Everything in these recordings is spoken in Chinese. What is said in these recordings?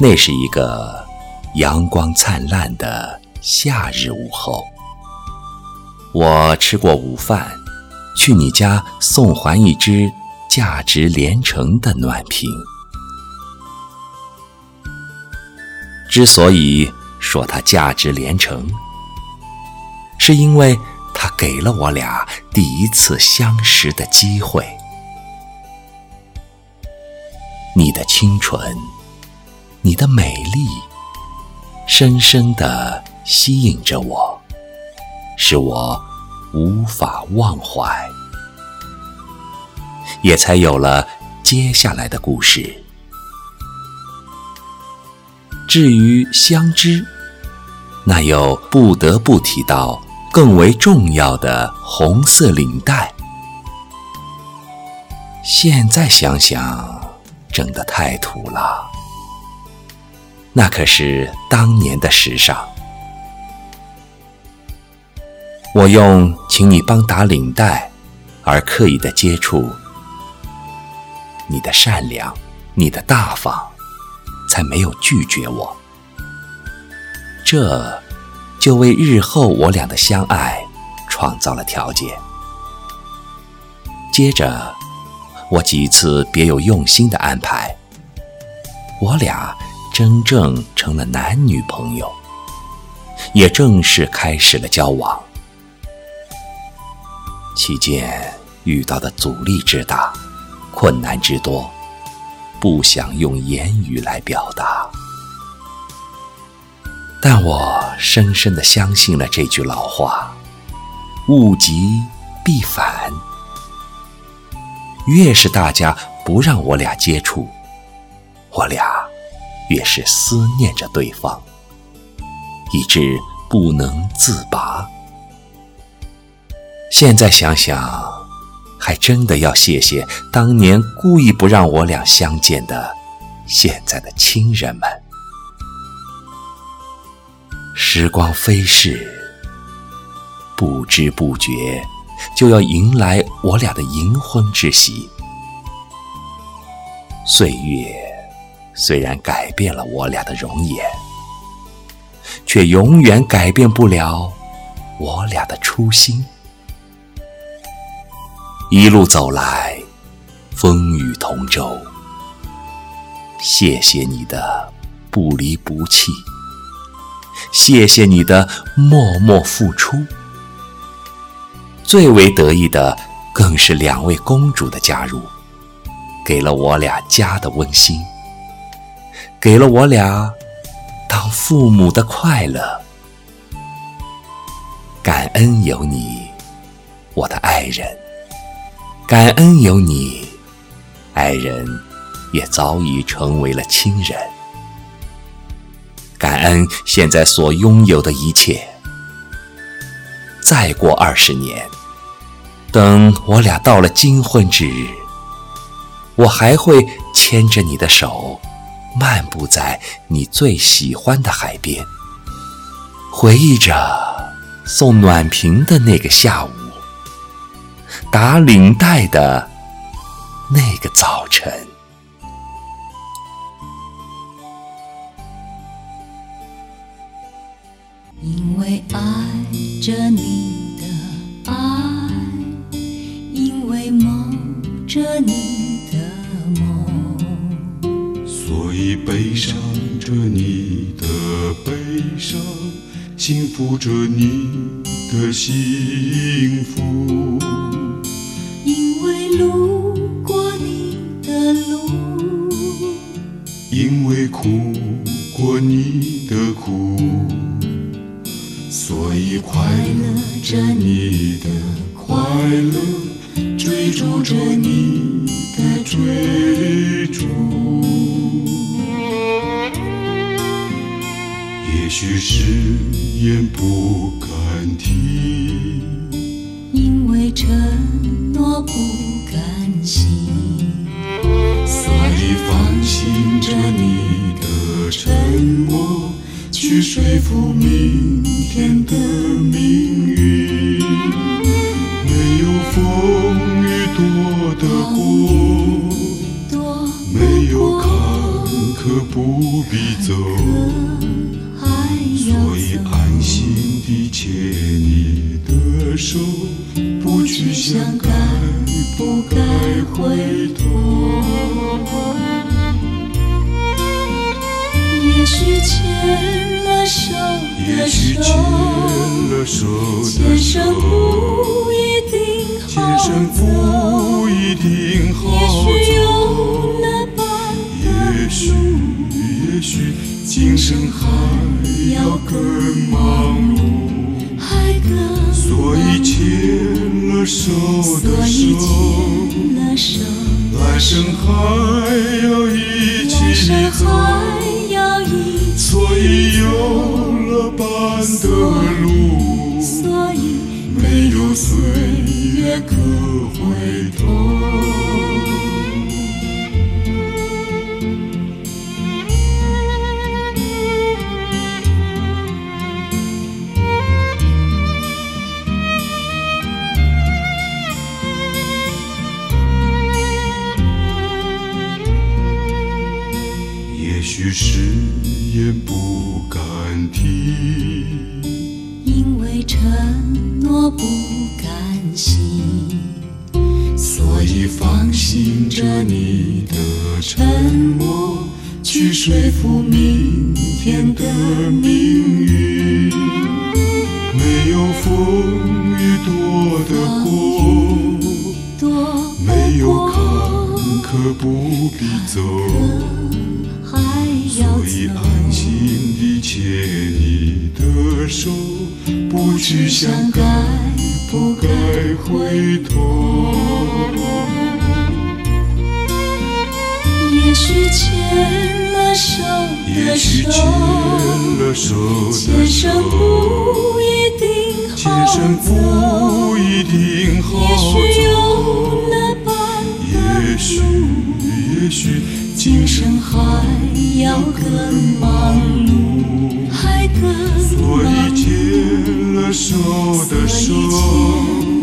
那是一个阳光灿烂的夏日午后，我吃过午饭，去你家送还一只价值连城的暖瓶。之所以说它价值连城，是因为它给了我俩第一次相识的机会。你的清纯。你的美丽，深深地吸引着我，使我无法忘怀，也才有了接下来的故事。至于相知，那又不得不提到更为重要的红色领带。现在想想，整得太土了。那可是当年的时尚。我用请你帮打领带而刻意的接触，你的善良，你的大方，才没有拒绝我。这就为日后我俩的相爱创造了条件。接着，我几次别有用心的安排，我俩。真正成了男女朋友，也正式开始了交往。期间遇到的阻力之大，困难之多，不想用言语来表达。但我深深的相信了这句老话：物极必反。越是大家不让我俩接触，我俩。越是思念着对方，以致不能自拔。现在想想，还真的要谢谢当年故意不让我俩相见的现在的亲人们。时光飞逝，不知不觉就要迎来我俩的银婚之喜。岁月。虽然改变了我俩的容颜，却永远改变不了我俩的初心。一路走来，风雨同舟。谢谢你的不离不弃，谢谢你的默默付出。最为得意的，更是两位公主的加入，给了我俩家的温馨。给了我俩当父母的快乐，感恩有你，我的爱人；感恩有你，爱人也早已成为了亲人。感恩现在所拥有的一切。再过二十年，等我俩到了金婚之日，我还会牵着你的手。漫步在你最喜欢的海边，回忆着送暖瓶的那个下午，打领带的那个早晨。因为爱着你的爱，因为梦着你幸福着你的幸福。因为路过你的路，因为苦过你的苦，所以快乐着你的快乐，追逐着你的追逐。也许是言不敢听，因为承诺不甘心，所以放心着你的沉默，去说服明天的命运。没有风雨躲得过，没有坎坷不必。走，不去想该不该回头。也许牵了手的牵手，了手的前生，不一定好走。也许有也许，也许今生还要更忙碌，所以牵了手的手，来生还要一起走，所以有了伴的路，所以没有岁誓言不敢提，因为承诺不甘心，所以放心着你的沉默，去说服明天的命运。没有风雨躲得过，多没有坎坷不必走。所以。安心地牵你的手，不去想该不该回头。也许牵了手的也许牵手，了手的前生，不一定前好生走。不一定好也许有走。那般也许，也许今生还要更忙碌，还更所以牵了手的手，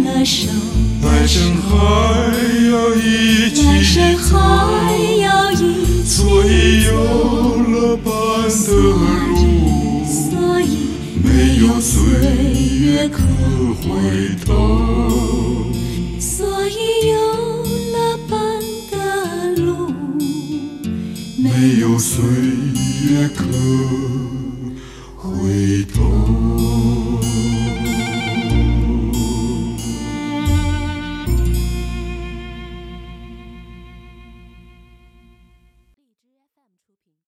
来生还要一来起生走。还要一起所以有了伴的路，所以没有岁月可回头。所以有没有岁月可回头。